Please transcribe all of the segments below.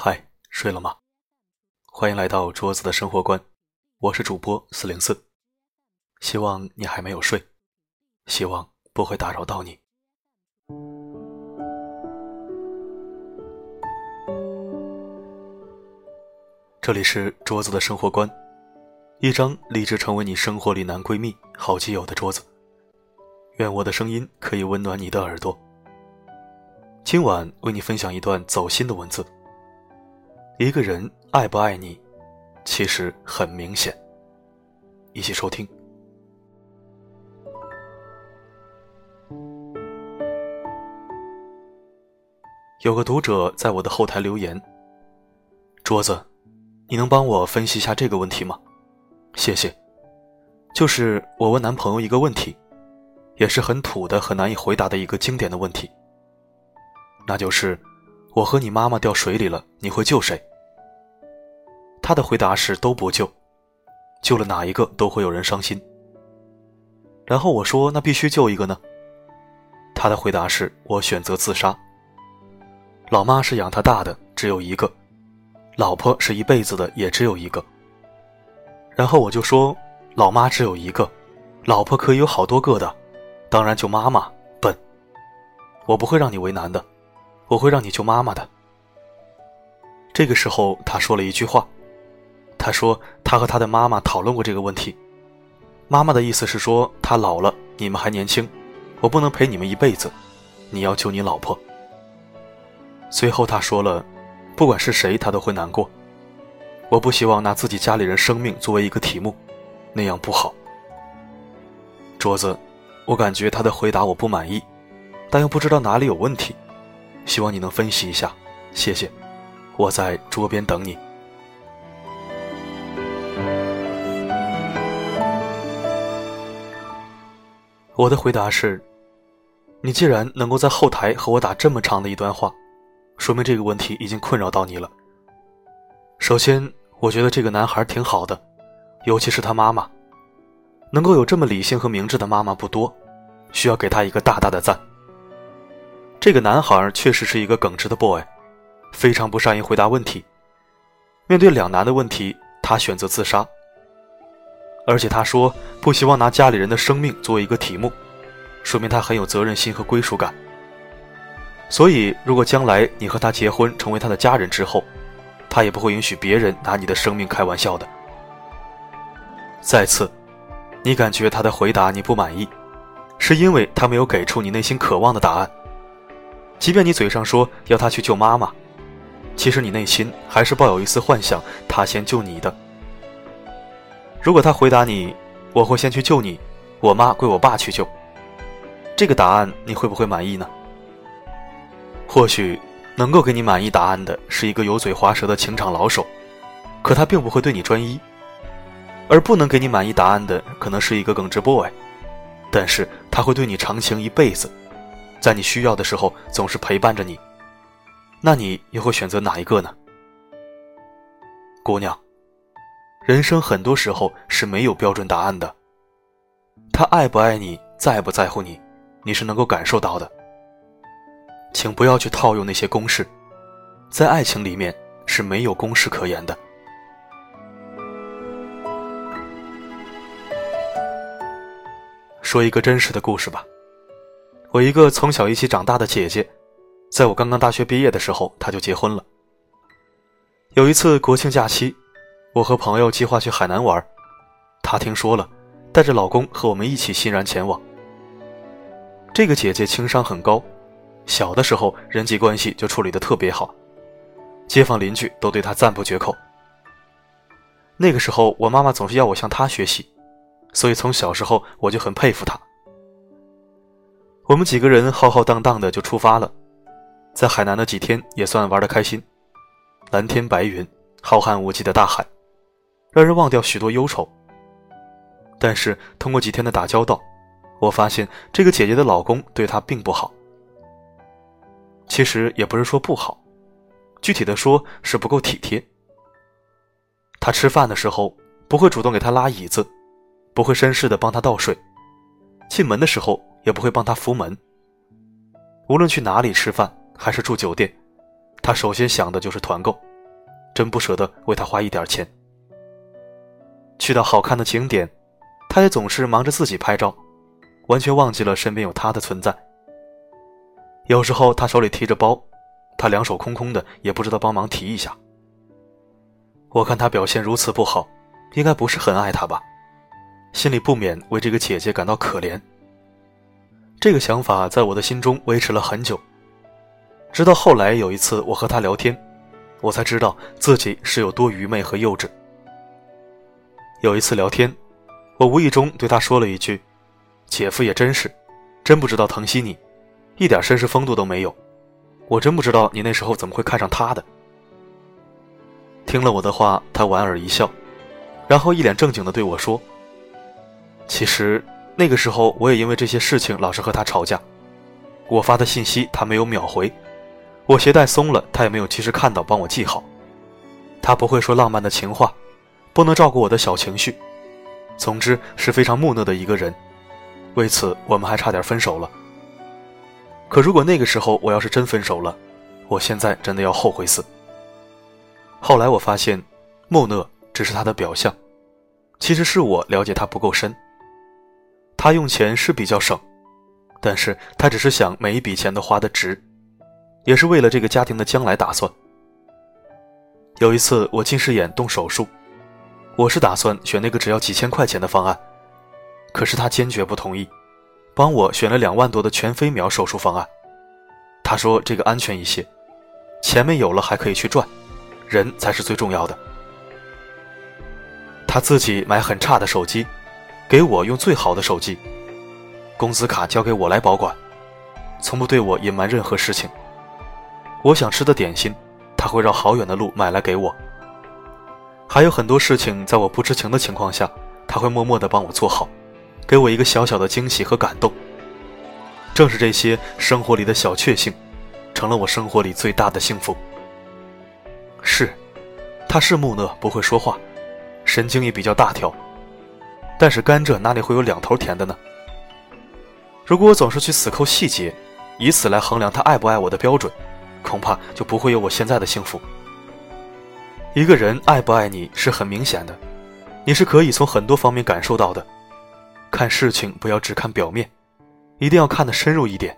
嗨，睡了吗？欢迎来到桌子的生活观，我是主播四零四，希望你还没有睡，希望不会打扰到你。这里是桌子的生活观，一张立志成为你生活里男闺蜜、好基友的桌子。愿我的声音可以温暖你的耳朵。今晚为你分享一段走心的文字。一个人爱不爱你，其实很明显。一起收听。有个读者在我的后台留言：“桌子，你能帮我分析一下这个问题吗？谢谢。就是我问男朋友一个问题，也是很土的、很难以回答的一个经典的问题。那就是，我和你妈妈掉水里了，你会救谁？”他的回答是都不救，救了哪一个都会有人伤心。然后我说那必须救一个呢。他的回答是我选择自杀。老妈是养他大的，只有一个；老婆是一辈子的，也只有一个。然后我就说老妈只有一个，老婆可以有好多个的，当然救妈妈。笨，我不会让你为难的，我会让你救妈妈的。这个时候他说了一句话。他说：“他和他的妈妈讨论过这个问题，妈妈的意思是说，他老了，你们还年轻，我不能陪你们一辈子，你要救你老婆。”随后他说了：“不管是谁，他都会难过。我不希望拿自己家里人生命作为一个题目，那样不好。”桌子，我感觉他的回答我不满意，但又不知道哪里有问题，希望你能分析一下，谢谢。我在桌边等你。我的回答是：你既然能够在后台和我打这么长的一段话，说明这个问题已经困扰到你了。首先，我觉得这个男孩挺好的，尤其是他妈妈，能够有这么理性和明智的妈妈不多，需要给他一个大大的赞。这个男孩确实是一个耿直的 boy，非常不善于回答问题。面对两难的问题，他选择自杀。而且他说不希望拿家里人的生命作为一个题目，说明他很有责任心和归属感。所以，如果将来你和他结婚成为他的家人之后，他也不会允许别人拿你的生命开玩笑的。再次，你感觉他的回答你不满意，是因为他没有给出你内心渴望的答案。即便你嘴上说要他去救妈妈，其实你内心还是抱有一丝幻想，他先救你的。如果他回答你，我会先去救你，我妈归我爸去救。这个答案你会不会满意呢？或许能够给你满意答案的是一个油嘴滑舌的情场老手，可他并不会对你专一；而不能给你满意答案的可能是一个耿直 boy，但是他会对你长情一辈子，在你需要的时候总是陪伴着你。那你又会选择哪一个呢，姑娘？人生很多时候是没有标准答案的。他爱不爱你，在不在乎你，你是能够感受到的。请不要去套用那些公式，在爱情里面是没有公式可言的。说一个真实的故事吧。我一个从小一起长大的姐姐，在我刚刚大学毕业的时候，她就结婚了。有一次国庆假期。我和朋友计划去海南玩，她听说了，带着老公和我们一起欣然前往。这个姐姐情商很高，小的时候人际关系就处理的特别好，街坊邻居都对她赞不绝口。那个时候我妈妈总是要我向她学习，所以从小时候我就很佩服她。我们几个人浩浩荡荡的就出发了，在海南的几天也算玩的开心，蓝天白云，浩瀚无际的大海。让人忘掉许多忧愁。但是通过几天的打交道，我发现这个姐姐的老公对她并不好。其实也不是说不好，具体的说是不够体贴。他吃饭的时候不会主动给她拉椅子，不会绅士的帮她倒水，进门的时候也不会帮她扶门。无论去哪里吃饭还是住酒店，他首先想的就是团购。真不舍得为他花一点钱。去到好看的景点，他也总是忙着自己拍照，完全忘记了身边有他的存在。有时候他手里提着包，他两手空空的，也不知道帮忙提一下。我看他表现如此不好，应该不是很爱他吧，心里不免为这个姐姐感到可怜。这个想法在我的心中维持了很久，直到后来有一次我和他聊天，我才知道自己是有多愚昧和幼稚。有一次聊天，我无意中对他说了一句：“姐夫也真是，真不知道疼惜你，一点绅士风度都没有。我真不知道你那时候怎么会看上他的。”听了我的话，他莞尔一笑，然后一脸正经地对我说：“其实那个时候我也因为这些事情老是和他吵架。我发的信息他没有秒回，我鞋带松了他也没有及时看到帮我系好。他不会说浪漫的情话。”不能照顾我的小情绪，总之是非常木讷的一个人。为此，我们还差点分手了。可如果那个时候我要是真分手了，我现在真的要后悔死。后来我发现，木讷只是他的表象，其实是我了解他不够深。他用钱是比较省，但是他只是想每一笔钱都花得值，也是为了这个家庭的将来打算。有一次我近视眼动手术。我是打算选那个只要几千块钱的方案，可是他坚决不同意，帮我选了两万多的全飞秒手术方案。他说这个安全一些，钱没有了还可以去赚，人才是最重要的。他自己买很差的手机，给我用最好的手机，工资卡交给我来保管，从不对我隐瞒任何事情。我想吃的点心，他会绕好远的路买来给我。还有很多事情，在我不知情的情况下，他会默默地帮我做好，给我一个小小的惊喜和感动。正是这些生活里的小确幸，成了我生活里最大的幸福。是，他是木讷，不会说话，神经也比较大条。但是甘蔗哪里会有两头甜的呢？如果我总是去死抠细节，以此来衡量他爱不爱我的标准，恐怕就不会有我现在的幸福。一个人爱不爱你是很明显的，你是可以从很多方面感受到的。看事情不要只看表面，一定要看得深入一点。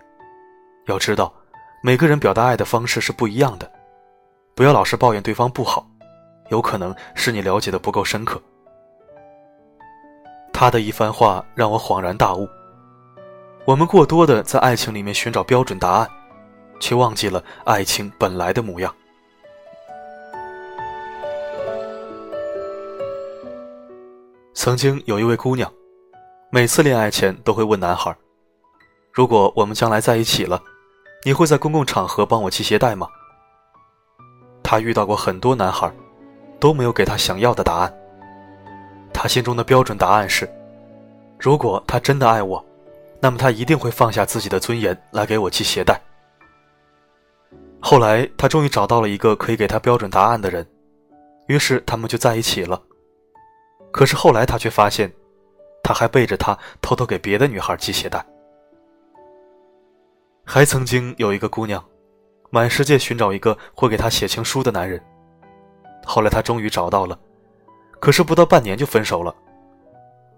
要知道，每个人表达爱的方式是不一样的，不要老是抱怨对方不好，有可能是你了解的不够深刻。他的一番话让我恍然大悟：我们过多的在爱情里面寻找标准答案，却忘记了爱情本来的模样。曾经有一位姑娘，每次恋爱前都会问男孩：“如果我们将来在一起了，你会在公共场合帮我系鞋带吗？”她遇到过很多男孩，都没有给她想要的答案。她心中的标准答案是：如果他真的爱我，那么他一定会放下自己的尊严来给我系鞋带。后来，她终于找到了一个可以给她标准答案的人，于是他们就在一起了。可是后来，他却发现，他还背着她偷偷给别的女孩系鞋带。还曾经有一个姑娘，满世界寻找一个会给她写情书的男人。后来她终于找到了，可是不到半年就分手了，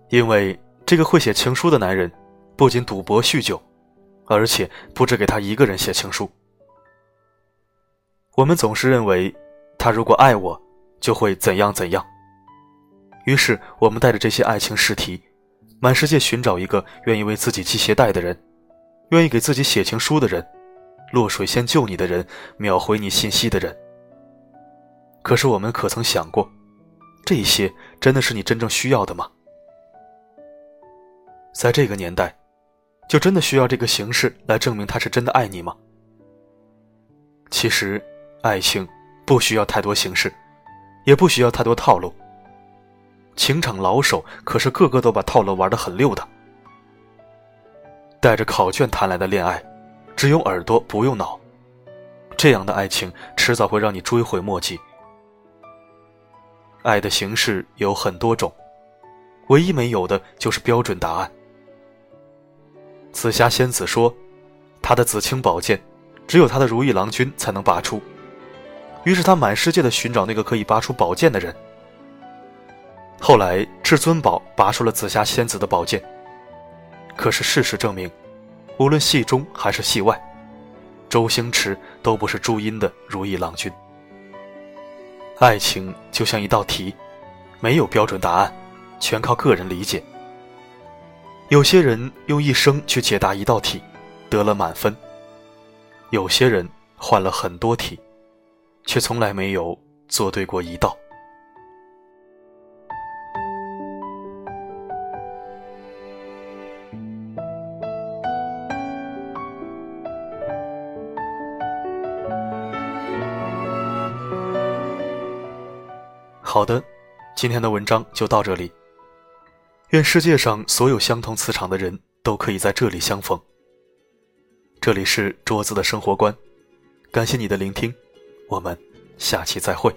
因为这个会写情书的男人，不仅赌博酗酒，而且不止给她一个人写情书。我们总是认为，他如果爱我，就会怎样怎样。于是，我们带着这些爱情试题，满世界寻找一个愿意为自己系鞋带的人，愿意给自己写情书的人，落水先救你的人，秒回你信息的人。可是，我们可曾想过，这些真的是你真正需要的吗？在这个年代，就真的需要这个形式来证明他是真的爱你吗？其实，爱情不需要太多形式，也不需要太多套路。情场老手可是个个都把套路玩得很溜的。带着考卷谈来的恋爱，只用耳朵不用脑，这样的爱情迟早会让你追悔莫及。爱的形式有很多种，唯一没有的就是标准答案。紫霞仙子说：“她的紫青宝剑，只有她的如意郎君才能拔出。于是她满世界的寻找那个可以拔出宝剑的人。后来至尊宝拔出了紫霞仙子的宝剑。可是事实证明，无论戏中还是戏外，周星驰都不是朱茵的如意郎君。爱情就像一道题，没有标准答案，全靠个人理解。有些人用一生去解答一道题，得了满分；有些人换了很多题，却从来没有做对过一道。好的，今天的文章就到这里。愿世界上所有相同磁场的人都可以在这里相逢。这里是桌子的生活观，感谢你的聆听，我们下期再会。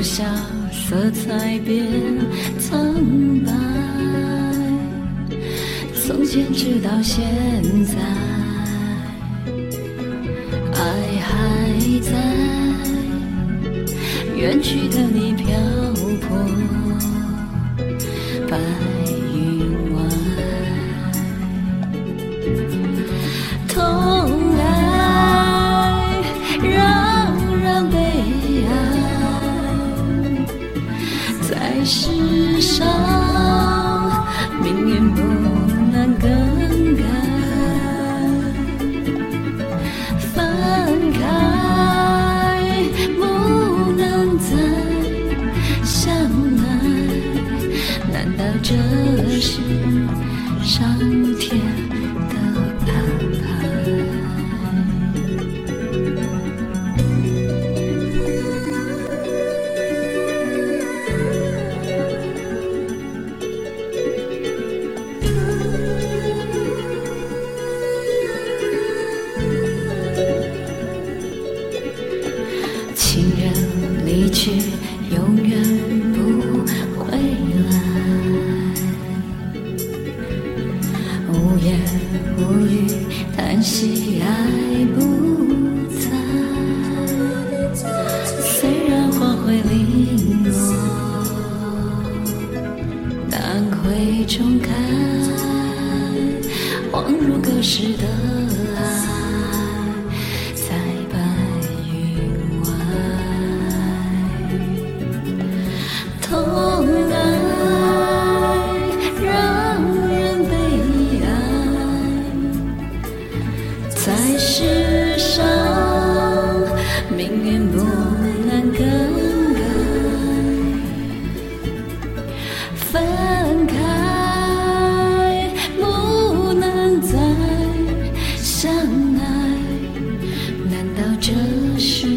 落下，色彩变苍白。从前直到现在，爱还在，远去的你飘泊上天？这是